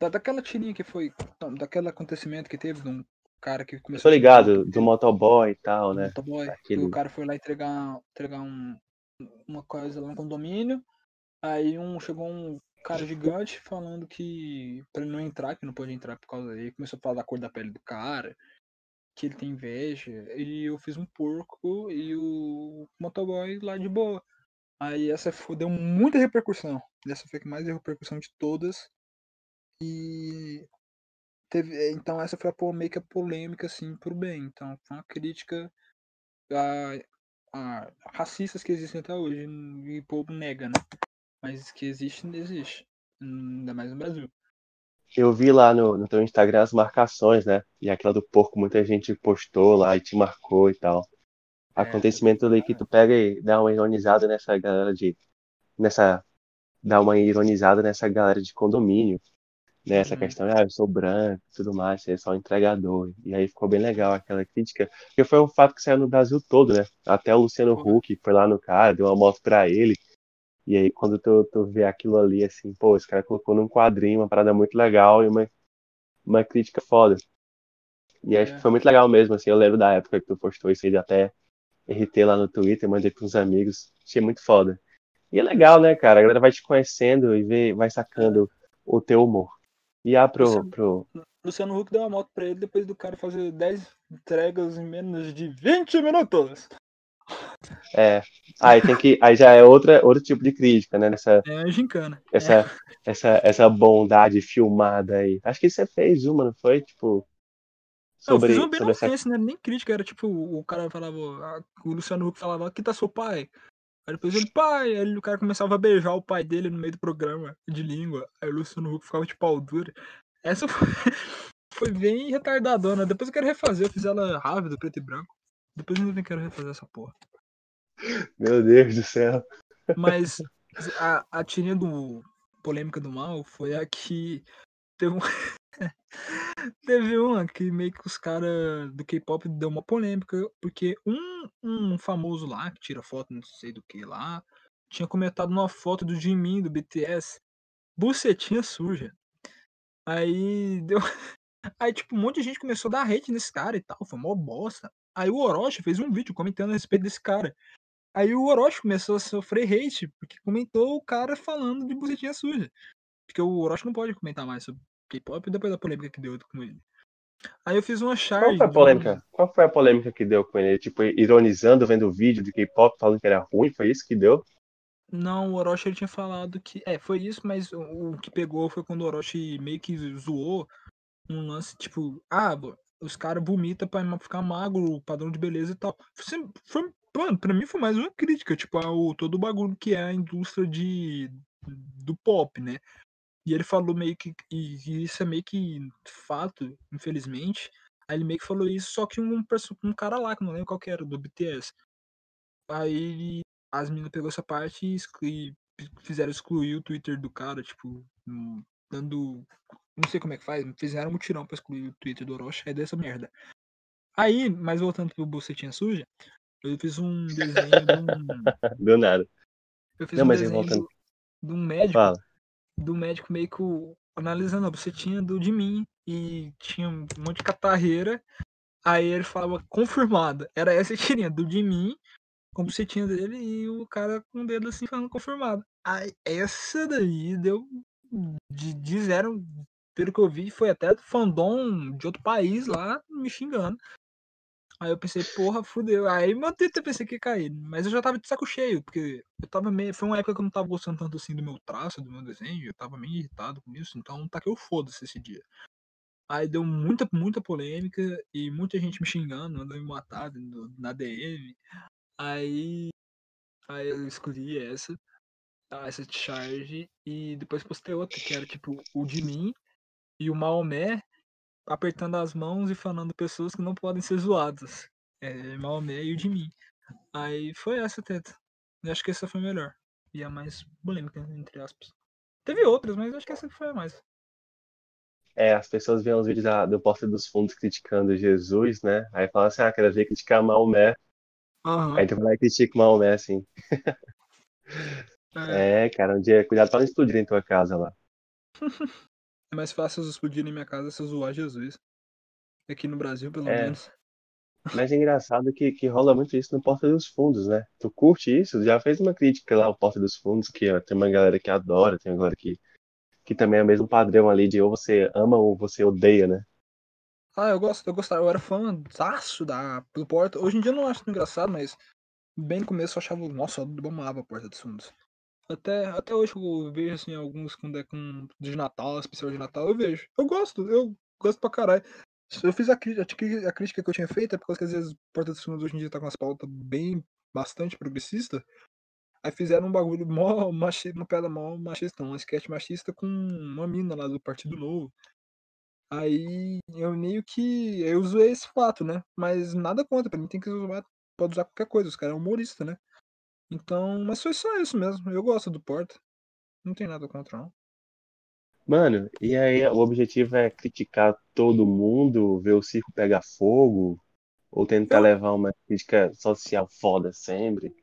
S2: Da, daquela tirinha que foi. Não, daquele acontecimento que teve de um cara que começou.
S1: Tô ligado, do motoboy e tal, né?
S2: Motoboy.
S1: Aquele-
S2: O cara foi lá entregar, entregar um, uma coisa lá no condomínio. Aí um, chegou um cara gigante falando que pra ele não entrar, que não pode entrar por causa dele. Começou a falar da cor da pele do cara, que ele tem inveja. E eu fiz um porco e o motoboy lá de boa. Aí essa foi, deu muita repercussão. Essa foi a que mais deu repercussão de todas. E teve, então essa foi a meio que a polêmica assim pro bem. Então foi uma crítica a, a racistas que existem até hoje e o povo nega, né? Mas que existe, existe. Ainda mais no Brasil.
S1: Eu vi lá no, no teu Instagram as marcações, né? E aquela do porco, muita gente postou lá e te marcou e tal.
S2: É,
S1: Acontecimento ali que tu pega e dá uma ironizada nessa galera de. Nessa. Dá uma ironizada nessa galera de condomínio. Né? Essa
S2: Uhum.
S1: questão, ah, eu sou branco e tudo mais, você é só um entregador. E aí ficou bem legal aquela crítica. Porque foi um fato que saiu no Brasil todo, né? Até o Luciano
S2: Foi.
S1: Huck foi lá no cara, deu uma moto pra ele. E aí, quando tu, tu vê aquilo ali, assim, pô, esse cara colocou num quadrinho uma parada muito legal e uma, uma crítica foda. E acho
S2: É.
S1: que foi muito legal mesmo, assim, eu lembro da época que tu postou isso aí, até RT lá no Twitter, mandei pros amigos, achei muito foda. E é legal, né, cara, a galera vai te conhecendo e vê, vai sacando o teu humor. E ah, pro,
S2: Luciano-
S1: pro,
S2: Luciano Huck deu uma moto pra ele depois do cara fazer 10 entregas em menos de 20 minutos.
S1: É, aí tem que, aí já é outra, outro tipo de crítica, né, nessa,
S2: É gincana.
S1: essa, essa, essa bondade filmada aí. Acho que você fez uma, não foi? Tipo,
S2: Não, eu
S1: sobre,
S2: fiz uma bem
S1: sobre essa
S2: né? Nem crítica, era tipo, o cara falava, ah, o Luciano Huck falava, aqui tá seu pai. Aí depois ele, pai, aí o cara começava a beijar o pai dele no meio do programa de língua. Aí o Luciano Huck ficava de pau dura. Essa foi, foi bem retardadona. Depois eu quero refazer, eu fiz ela rápido, preto e branco. Depois eu ainda quero refazer essa porra.
S1: Meu Deus do céu.
S2: Mas a, a tirinha do Polêmica do Mal foi a que teve um. teve uma que meio que os caras do K-pop deu uma polêmica, porque um, um famoso lá, que tira foto não sei do que lá, tinha comentado numa foto do Jimin do BTS, bucetinha suja. Aí deu. Aí, tipo, um monte de gente começou a dar hate nesse cara e tal, foi mó bosta. Aí o Orochi fez um vídeo comentando a respeito desse cara. Aí o Orochi começou a sofrer hate, porque comentou o cara falando de bucetinha suja. Porque o Orochi não pode comentar mais sobre K-pop depois da polêmica que deu com ele. Aí eu fiz uma
S1: Qual
S2: charge.
S1: foi a
S2: de
S1: polêmica? Qual foi a polêmica que deu com ele? Tipo, ironizando, vendo o vídeo de K-pop, falando que era ruim, foi isso que deu?
S2: Não, o Orochi ele tinha falado que. É, foi isso, mas o, que pegou foi quando o Orochi meio que zoou um lance, tipo, ah, os caras vomitam pra ficar magro, padrão de beleza e tal. Foi, mano, pra mim foi mais uma crítica, tipo, ao todo o bagulho que é a indústria de, do pop, né? E ele falou meio que. E, isso é meio que fato, infelizmente. Aí ele meio que falou isso, só que um, um cara lá, que não lembro qual que era, do BTS. Aí as meninas pegou essa parte e, exclu- e fizeram excluir o Twitter do cara, tipo, hum, dando. Não sei como é que faz, fizeram um mutirão pra excluir o Twitter do Orochi, aí deu essa merda. Aí, mas voltando pro Bucetinha Suja, eu fiz um desenho de um.
S1: Deu nada.
S2: Eu fiz
S1: Não,
S2: um
S1: mas
S2: desenho
S1: voltando.
S2: de um médico
S1: Fala.
S2: do médico meio que analisando a bucetinha do de mim e tinha um monte de catarreira. Aí ele falava confirmado. Era essa a tirinha do de mim com a bucetinha dele e o cara com o dedo assim falando confirmado. Aí essa daí deu de, de zero, pelo que eu vi, foi até do fandom de outro país lá me xingando. Aí eu pensei, porra, fudeu. Aí meu Twitter pensei que ia cair. Mas eu já tava de saco cheio, porque eu tava meio. Foi uma época que eu não tava gostando tanto assim do meu traço, do meu desenho. Eu tava meio irritado com isso, então tá que eu foda-se esse dia. Aí deu muita, muita polêmica e muita gente me xingando, mandando me matar na DM. Aí. Aí eu escolhi essa, essa charge, e depois postei outra, que era tipo o de mim e o Maomé apertando as mãos e falando pessoas que não podem ser zoadas. É, Maomé e o de mim. Aí foi essa teta. Eu acho que essa foi a melhor. E a mais polêmica, entre aspas. Teve outras, mas eu acho que essa foi a mais.
S1: É, as pessoas veem os vídeos da, do Porta dos Fundos criticando Jesus, né? Aí falam assim, ah, quero ver criticar Maomé.
S2: Aham.
S1: Aí tu vai lá critica o Maomé, assim.
S2: É,
S1: É, cara, um dia, cuidado pra não explodir em tua casa lá.
S2: é mais fácil eles explodirem minha casa se eu zoar Jesus. Aqui no Brasil, pelo
S1: É.
S2: menos.
S1: Mas é engraçado que, que rola muito isso no Porta dos Fundos, né? Tu curte isso? Já fez uma crítica lá ao Porta dos Fundos, que ó, tem uma galera que adora, tem uma galera que, que também é o mesmo padrão ali de ou você ama ou você odeia, né?
S2: Ah, eu gosto, eu gostava, eu era fã da do Porta. Hoje em dia eu não acho engraçado, mas bem no começo eu achava, nossa, eu amava a Porta dos Fundos. Até, até hoje eu vejo assim alguns quando é com de Natal, especial de Natal, eu vejo. Eu gosto, eu gosto pra caralho. Eu fiz a, cri- a crítica que eu tinha feito, é porque às vezes Porta dos Fundos hoje em dia tá com umas pautas bem bastante progressista. Aí fizeram um bagulho mó machista, uma pedra mó machista, um sketch machista com uma mina lá do Partido Novo. Aí eu meio que. Eu zoei esse fato, né? Mas nada contra, pra mim tem que usar. Pode usar qualquer coisa, os caras é humorista, né? Então, mas foi só isso mesmo. Eu gosto do Porta. Não tem nada contra, não.
S1: Mano, e aí o objetivo é criticar todo mundo, ver o circo pegar fogo, ou tentar
S2: Eu-
S1: levar uma crítica social foda sempre?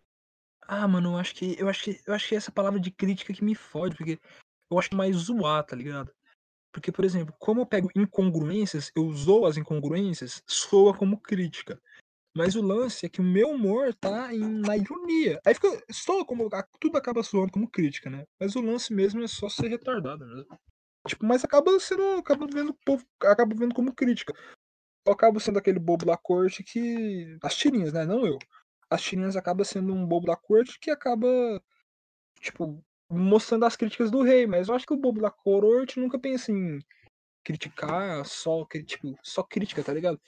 S2: Ah, mano, eu acho que. Eu acho que. Eu acho que é essa palavra de crítica que me fode, porque eu acho mais zoar, tá ligado? Porque, por exemplo, como eu pego incongruências, eu zoo as incongruências, soa como crítica. Mas o lance é que o meu humor tá em, na ironia. Aí fica. Soa como. Tudo acaba soando como crítica, né? Mas o lance mesmo é só ser retardado mesmo. Tipo, mas acaba sendo. Acaba vendo povo. Acaba vendo como crítica. Eu acabo sendo aquele bobo da corte que. As tirinhas, né? Não eu. As tirinhas acaba sendo um bobo da corte que acaba. Tipo, mostrando as críticas do rei. Mas eu acho que o bobo da corte nunca pensa em criticar só, tipo, só crítica, tá ligado?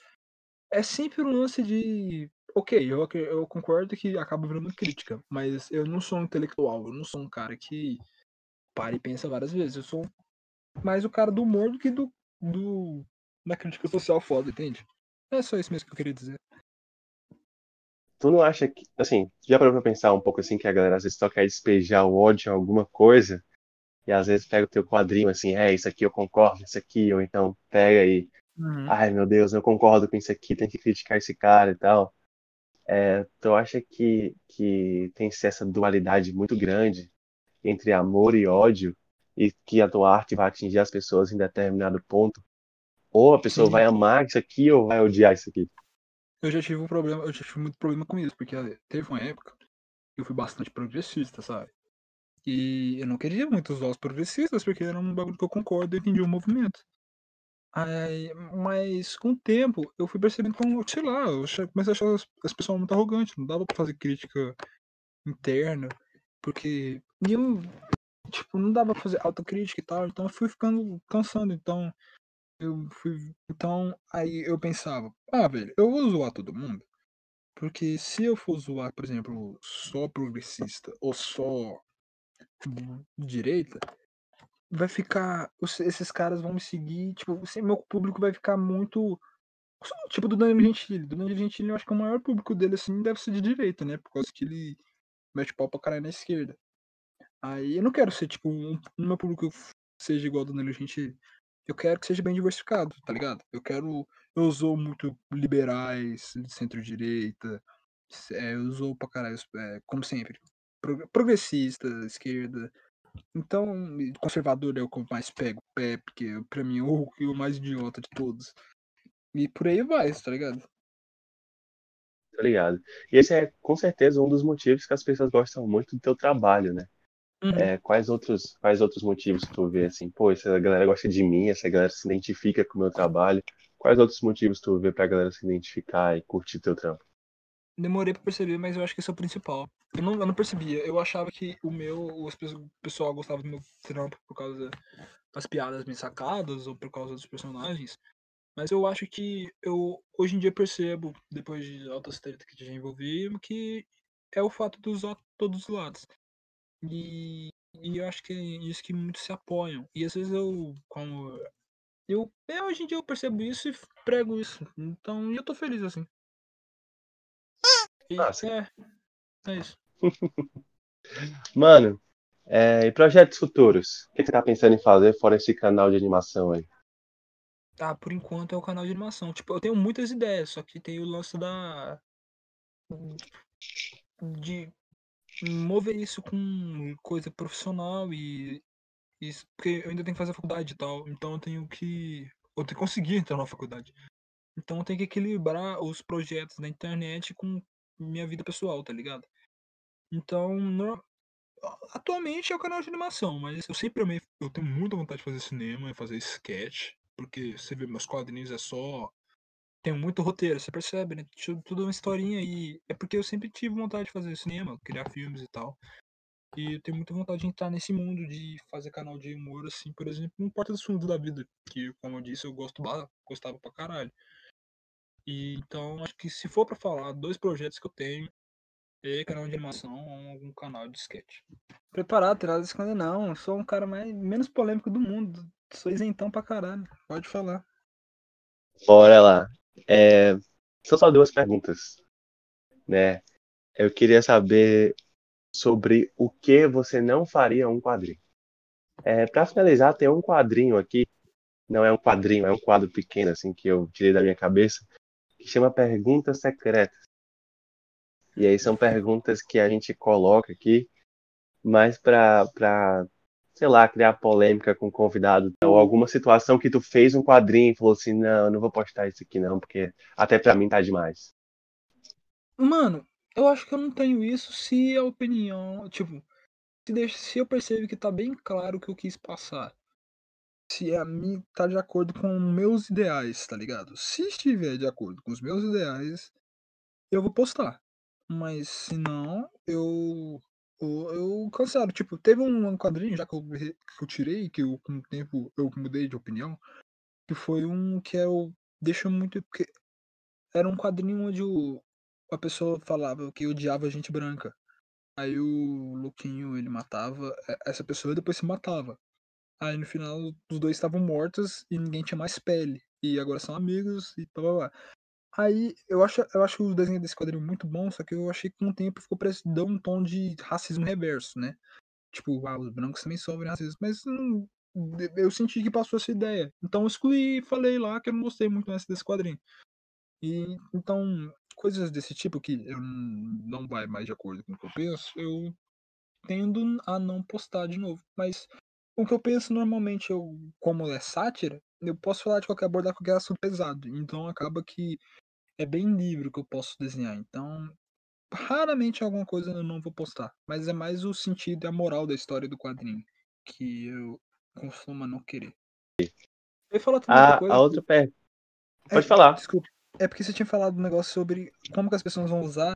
S2: É sempre um lance de. Ok, eu, eu concordo que acaba virando crítica, mas eu não sou um intelectual, eu não sou um cara que para e pensa várias vezes. Eu sou mais o cara do humor do que do, do crítica social foda, entende? É só isso mesmo que eu queria dizer.
S1: Tu não acha que, assim, já parou pra pensar um pouco assim que a galera às vezes só quer despejar o ódio em alguma coisa e às vezes pega o teu quadrinho assim, é, isso aqui eu concordo, isso aqui, ou então pega e, ai meu Deus, eu concordo com isso aqui, tem que criticar esse cara e tal. É, tu acha que, que tem essa dualidade muito grande entre amor e ódio e que a tua arte vai atingir as pessoas em determinado ponto? Ou a pessoa
S2: Sim.
S1: vai amar isso aqui ou vai odiar isso aqui?
S2: Eu já tive um problema, eu já tive muito problema com isso, porque teve uma época que eu fui bastante progressista, sabe? E eu não queria muito usar os progressistas, porque era um bagulho que eu concordo e entendi o movimento. Aí, mas com o tempo eu fui percebendo como, sei lá, eu comecei a achar as, as pessoas muito arrogantes, não dava pra fazer crítica interna, porque nenhum, tipo, não dava pra fazer autocrítica e tal, então eu fui ficando cansando, então eu fui, então aí eu pensava, ah, velho, eu vou zoar todo mundo, porque se eu for zoar, por exemplo, só progressista ou só direita, vai ficar. Esses caras vão me seguir. Tipo, meu público vai ficar muito. Tipo do Danilo Gentili. Do Danilo Gentili, eu acho que o maior público dele, assim, deve ser de direita, né? Por causa que ele mete pau pra caralho na esquerda. Aí eu não quero ser, tipo, um, o meu público seja igual ao do Danilo Gentili. Eu quero que seja bem diversificado, tá ligado? Eu quero. Eu uso muito liberais, de centro-direita. É, eu uso pra caralho, é, como sempre. pro- Progressista, esquerda. Então, conservador é o que eu mais pego, pé, porque pra mim é o, o mais idiota de todos. E por aí vai, tá ligado?
S1: Tá ligado? E esse é com certeza um dos motivos que as pessoas gostam muito do teu trabalho, né?
S2: Uhum.
S1: É, quais outros, quais outros motivos tu vê assim? Pô, essa galera gosta de mim, essa galera se identifica com o meu trabalho. Quais outros motivos tu vê pra galera se identificar e curtir teu trampo?
S2: Demorei pra perceber, mas eu acho que esse é o principal. Eu não, eu não percebia. Eu achava que o meu, o pessoal gostava do meu trampo por causa das piadas bem sacadas ou por causa dos personagens. Mas eu acho que eu hoje em dia percebo, depois de altas tretas que já envolvi, que é o fato de usar todos os lados. E, e eu acho que é isso que muitos se apoiam. E às vezes eu, como. Eu, é, hoje em dia eu percebo isso e prego isso. Então, eu tô feliz assim.
S1: Ah, sim.
S2: é, é isso.
S1: Mano, é, e projetos futuros? O que você tá pensando em fazer fora esse canal de animação aí?
S2: Tá, por enquanto é o canal de animação. Tipo, eu tenho muitas ideias, só que tem o lance da. de mover isso com coisa profissional e isso, porque eu ainda tenho que fazer faculdade e tal, então eu tenho que eu tenho que conseguir entrar na faculdade. Então eu tenho que equilibrar os projetos da internet com minha vida pessoal, tá ligado? Então, no- atualmente é o canal de animação, mas eu sempre amei, eu tenho muita vontade de fazer cinema e fazer sketch, porque você vê meus quadrinhos é só tem muito roteiro, você percebe, né? Tudo tudo uma historinha e é porque eu sempre tive vontade de fazer cinema, criar filmes e tal. E eu tenho muita vontade de entrar nesse mundo de fazer canal de humor, assim, por exemplo, no Porta dos Fundos da Vida, que, como eu disse, eu gosto, gostava pra caralho. E então, acho que se for pra falar dois projetos que eu tenho, é canal de animação ou algum canal de sketch. Preparado, terá de esconder não. Eu sou um cara mais, menos polêmico do mundo. Sou isentão pra caralho. Pode falar.
S1: Bora lá. É, são só duas perguntas, né? Eu queria saber sobre o que você não faria um quadrinho. É, para finalizar, tem um quadrinho aqui, não é um quadrinho, é um quadro pequeno assim que eu tirei da minha cabeça, que chama Perguntas Secretas. E aí são perguntas que a gente coloca aqui, mais para para sei lá, criar polêmica com o convidado, ou alguma situação que tu fez um quadrinho e falou assim, não, não vou postar isso aqui não, porque até pra mim tá demais.
S2: Mano, eu acho que eu não tenho isso se a opinião, tipo, se, deixa, se eu percebo que tá bem claro o que eu quis passar. Se a mim tá de acordo com meus ideais, tá ligado? Se estiver de acordo com os meus ideais, eu vou postar. Mas se não, eu. Eu, cancelo. Tipo, teve um quadrinho já que eu, que eu tirei, que eu, com o tempo eu mudei de opinião, que foi um que eu deixo muito. Porque era um quadrinho onde o, a pessoa falava que odiava gente branca. Aí o Luquinho ele matava e- essa pessoa e depois se matava. Aí no final os dois estavam mortos e ninguém tinha mais pele. E agora são amigos e blá blá blá. Aí eu acho, eu acho o desenho desse quadrinho muito bom, só que eu achei que com o tempo ficou parecendo deu um tom de racismo reverso, né? Tipo, ah, os brancos também sofrem racismo, mas eu senti que passou essa ideia. Então eu excluí e falei lá que eu não gostei muito mais desse quadrinho. E então, coisas desse tipo que eu não vai mais de acordo com o que eu penso, eu tendo a não postar de novo. Mas o que eu penso normalmente, eu, como é sátira, eu posso falar de qualquer abordar qualquer assunto pesado. Então acaba que é bem livre o que eu posso desenhar. Então, raramente alguma coisa eu não vou postar. Mas é mais o sentido e a moral da história do quadrinho que eu costumo não querer. Eu falar também
S1: A,
S2: coisa.
S1: a outra pergunta.
S2: É,
S1: Pode falar.
S2: Desculpa. É porque você tinha falado um negócio sobre como que as pessoas vão usar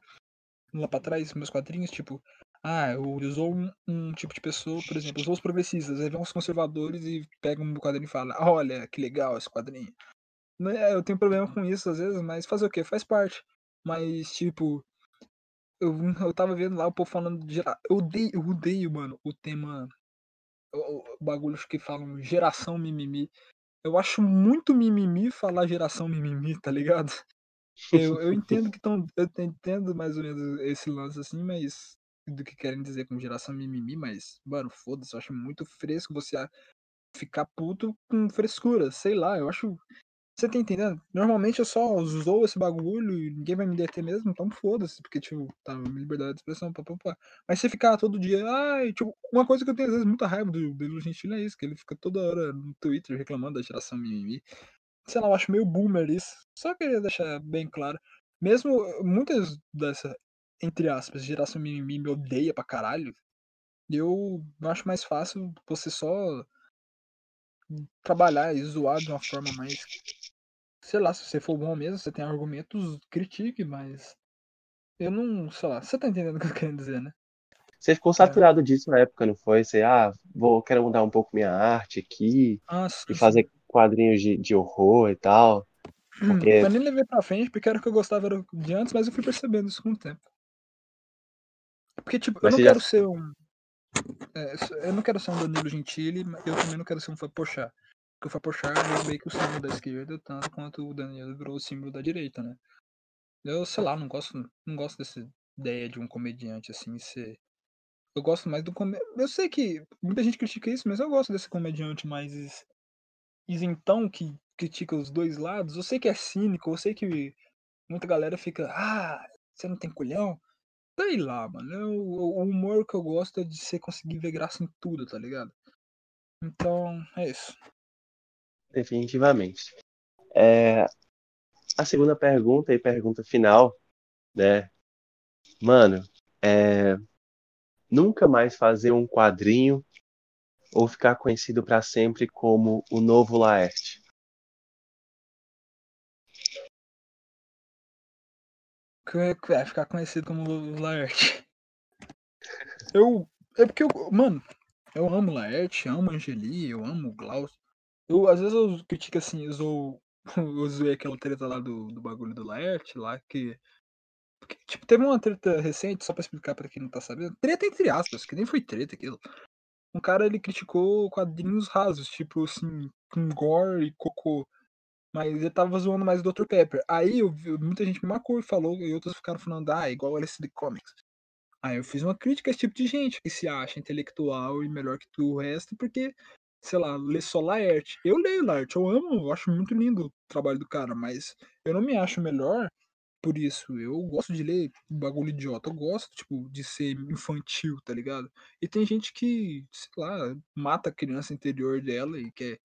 S2: lá pra trás meus quadrinhos, tipo, ah, usou um, um tipo de pessoa, por exemplo, usou os progressistas, aí vem uns conservadores e pegam o meu quadrinho e falam, olha, que legal esse quadrinho. Né, Eu tenho problema com isso às vezes, mas fazer o quê? Faz parte. Mas, tipo, eu, eu tava vendo lá o povo falando de. Eu odeio, eu odeio, mano, o tema. O, o bagulho que falam geração mimimi. Eu acho muito mimimi falar geração mimimi, tá ligado? Eu, eu entendo que estão. Eu te- entendo mais ou menos esse lance assim, mas. Do que querem dizer com geração mimimi, mas, mano, foda-se, eu acho muito fresco você ficar puto com frescura. Sei lá, eu acho. Você tá entendendo? Normalmente eu só usou esse bagulho e ninguém vai me deter mesmo, então foda-se, porque, tipo, tá, liberdade de expressão, papapá. Mas você ficar todo dia, ai, tipo, uma coisa que eu tenho às vezes muita raiva do Danilo Gentili é isso, que ele fica toda hora no Twitter reclamando da geração mimimi. Sei lá, eu acho meio boomer isso. Só queria deixar bem claro. Mesmo eh, muitas dessa, entre aspas, geração mimimi me odeia pra caralho, eu acho mais fácil você só trabalhar e zoar de uma forma mais sei lá, se você for bom mesmo, você tem argumentos, critique, mas eu não, sei lá, você tá entendendo o que eu quero dizer, né?
S1: Você ficou saturado disso na época, não foi? Você, ah, vou, quero mudar um pouco minha arte aqui
S2: Ah, sim,
S1: e
S2: sim.
S1: Quadrinhos de, de horror e tal. Porque
S2: Eu nem levei pra frente, porque era o que eu gostava de antes, mas eu fui percebendo isso com o tempo. Porque, tipo, eu
S1: Mas
S2: não
S1: você já-
S2: quero ser um. é, eu não quero ser um Danilo Gentili, mas eu também não quero ser um Fapochá. Porque o Fapochá virou meio que o símbolo da esquerda, tanto quanto o Danilo virou o símbolo da direita, né? Eu, sei lá, não gosto, não gosto dessa ideia de um comediante assim ser. Eu gosto mais do comediante. Eu sei que muita gente critica isso, mas eu gosto desse comediante mais is- isentão que critica os dois lados. Eu sei que é cínico, eu sei que muita galera fica, ah, você não tem culhão. Sei lá, mano. Eu, o humor que eu gosto é de você conseguir ver graça em tudo, tá ligado? Então, é isso.
S1: Definitivamente. É, a segunda pergunta e pergunta final, né? Mano, é, nunca mais fazer um quadrinho ou ficar conhecido para sempre como o novo Laerte?
S2: É, ficar conhecido como Laerte. Eu. É porque eu. Mano, eu amo Laerte, amo Angeli, eu amo Glaucio. Eu, às vezes eu critico assim, eu, sou, eu zoei aquela treta lá do, do bagulho do Laerte, lá que. Porque, tipo, teve uma treta recente, só pra explicar pra quem não tá sabendo. Treta entre aspas, que nem foi treta aquilo. Um cara ele criticou quadrinhos rasos, tipo assim, com gore e cocô. Mas ele tava zoando mais o Dr. Pepper. Aí eu, muita gente me marcou e falou, e outros ficaram falando, ah, igual LSD Comics. Aí eu fiz uma crítica a esse tipo de gente que se acha intelectual e melhor que tu, o resto, porque, sei lá, lê só Laerte. Eu leio Laerte, eu amo, eu acho muito lindo o trabalho do cara, mas eu não me acho melhor por isso. Eu gosto de ler bagulho idiota, eu gosto, tipo, de ser infantil, tá ligado? E tem gente que, sei lá, mata a criança interior dela e quer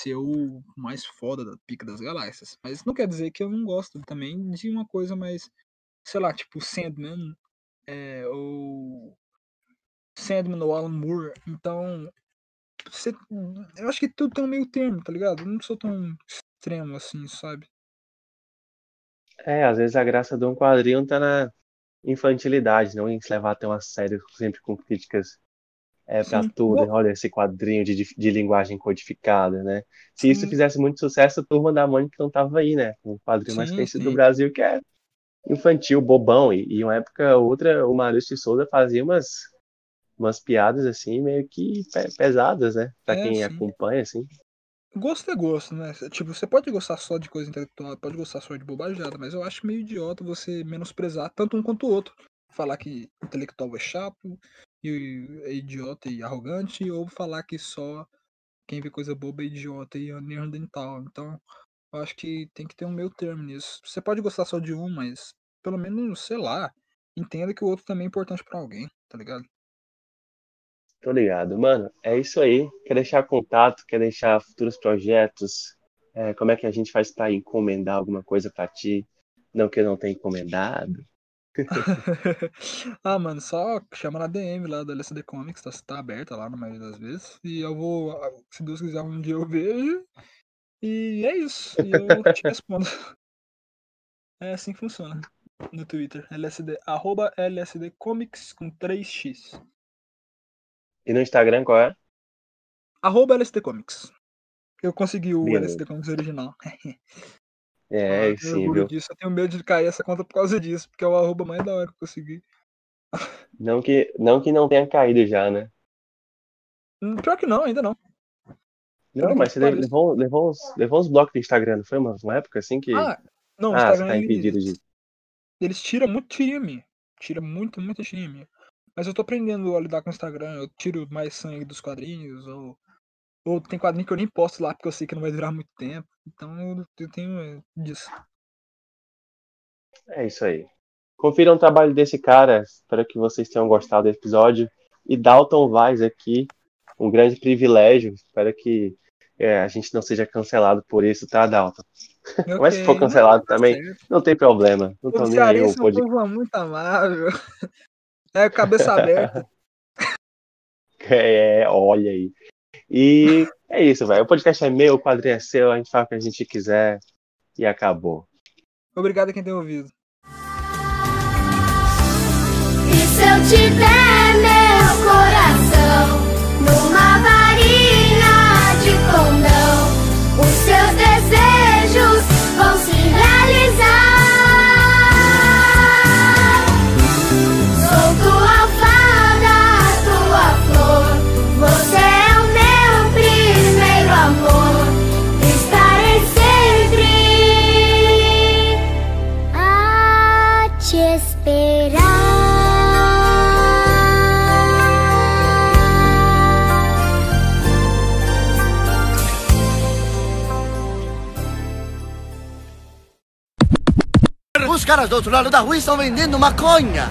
S2: ser o mais foda da pica das galáxias. Mas não quer dizer que eu não gosto também de uma coisa mais, sei lá, tipo Sandman é, ou Sandman ou Alan Moore. Então, você, eu acho que tudo tem um meio termo, tá ligado? Eu não sou tão extremo assim, sabe?
S1: É, às vezes a graça de um quadrinho tá na infantilidade, não em se levar tão a sério, sempre com críticas é, para tudo. Olha esse quadrinho de, de, linguagem codificada, né? Se sim. isso fizesse muito sucesso, a turma da Mônica não tava aí, né? Um quadrinho sim, mais conhecido do Brasil que é infantil, bobão. E, e uma época outra, o Maurício de Souza fazia umas, umas piadas assim, meio que pesadas, né? Pra é, quem sim. acompanha, assim.
S2: Gosto é gosto, né? Tipo, você pode gostar só de coisa intelectual, pode gostar só de bobajada, mas eu acho meio idiota você menosprezar tanto um quanto o outro. Falar que intelectual é chato, e é idiota e arrogante, ou falar que só quem vê coisa boba é idiota e neandertal. Então, eu acho que tem que ter um meio termo nisso. Você pode gostar só de um, mas pelo menos, sei lá, entenda que o outro também é importante para alguém, tá ligado?
S1: Tô ligado. Mano, é isso aí. Quer deixar contato, quer deixar futuros projetos? É, como é que a gente faz para encomendar alguma coisa para ti? Não que eu não tenha encomendado.
S2: ah, mano, só chama na DM lá da LSD Comics, tá, tá aberta lá na maioria das vezes. E eu vou, se Deus quiser, um dia eu vejo. E é isso. E eu te respondo. É assim que funciona no Twitter. LSD, arroba LSD Comics com 3x.
S1: E no Instagram qual é?
S2: Arroba LSD Comics. Eu consegui o Beleza. LSD Comics original.
S1: É, ah, sim, viu?
S2: Disso. Eu tenho medo de cair essa conta por causa disso, porque é o arroba mais da hora que eu consegui.
S1: Não que, não que não tenha caído já, né?
S2: Hum, pior que não, ainda não.
S1: Não, mas você levou, levou, uns, levou uns blocos do Instagram, não foi uma, uma época assim que.
S2: Ah, não, ah, Instagram tá impedido eles, de. Eles tiram muito tirinha minha. Tira muito, muita tirinha minha. Mas eu tô aprendendo a lidar com o Instagram. Eu tiro mais sangue dos quadrinhos, ou ou tem quadrinho que eu nem posto lá porque eu sei que não vai durar muito tempo. Então eu tenho é, disso.
S1: É isso aí. Confiram o trabalho desse cara. Espero que vocês tenham gostado do episódio. E Dalton Vaz aqui, um grande privilégio. Espero que é, a gente não seja cancelado por isso, tá, Dalton? Okay. Mas se for cancelado não, tá também, não tem problema. Não tô nem aí.
S2: O podcast... muito amável. É, cabeça aberta.
S1: É, olha aí. E é isso, velho. O podcast é meu, o quadrinho é seu, a gente fala o que a gente quiser e acabou.
S2: Obrigado a quem tem ouvido.
S3: E se eu tiver meu
S4: caras do outro lado da rua estão vendendo maconha.